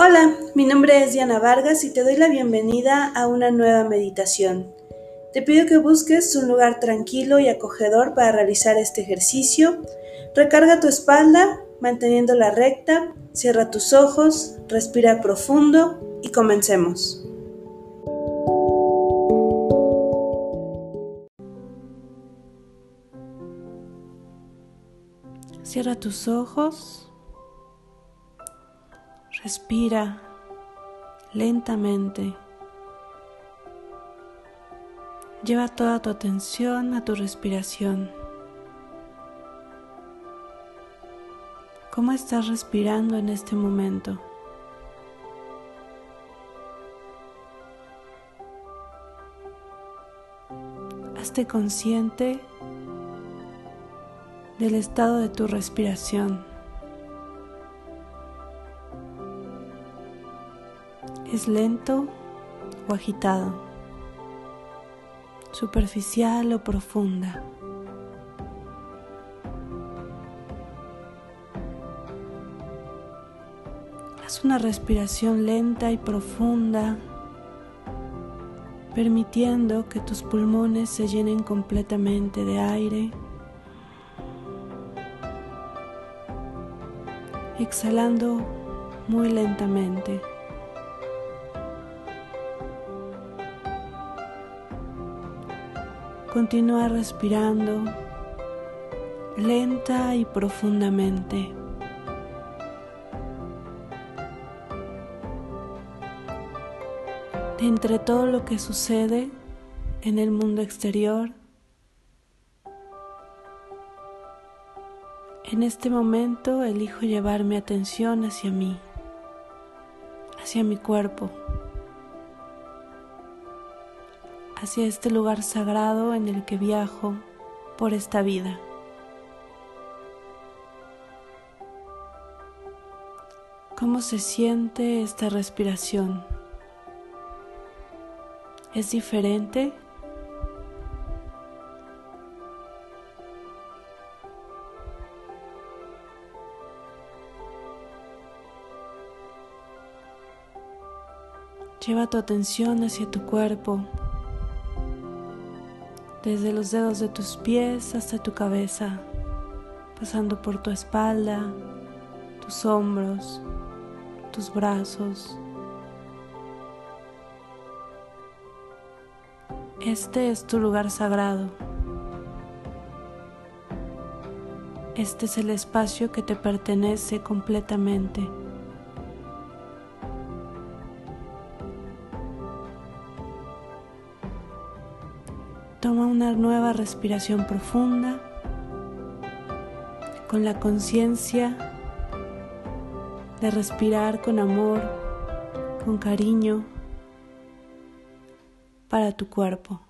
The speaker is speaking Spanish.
Hola, mi nombre es Diana Vargas y te doy la bienvenida a una nueva meditación. Te pido que busques un lugar tranquilo y acogedor para realizar este ejercicio. Recarga tu espalda manteniéndola recta, cierra tus ojos, respira profundo y comencemos. Cierra tus ojos Respira lentamente. Lleva toda tu atención a tu respiración. ¿Cómo estás respirando en este momento? Hazte consciente del estado de tu respiración. Es lento o agitado, superficial o profunda. Haz una respiración lenta y profunda, permitiendo que tus pulmones se llenen completamente de aire. Exhalando muy lentamente. Continúa respirando lenta y profundamente. entre todo lo que sucede en el mundo exterior, en este momento elijo llevar mi atención hacia mí, hacia mi cuerpo hacia este lugar sagrado en el que viajo por esta vida. ¿Cómo se siente esta respiración? ¿Es diferente? Lleva tu atención hacia tu cuerpo desde los dedos de tus pies hasta tu cabeza, pasando por tu espalda, tus hombros, tus brazos. Este es tu lugar sagrado. Este es el espacio que te pertenece completamente. Toma una nueva respiración profunda con la conciencia de respirar con amor, con cariño para tu cuerpo.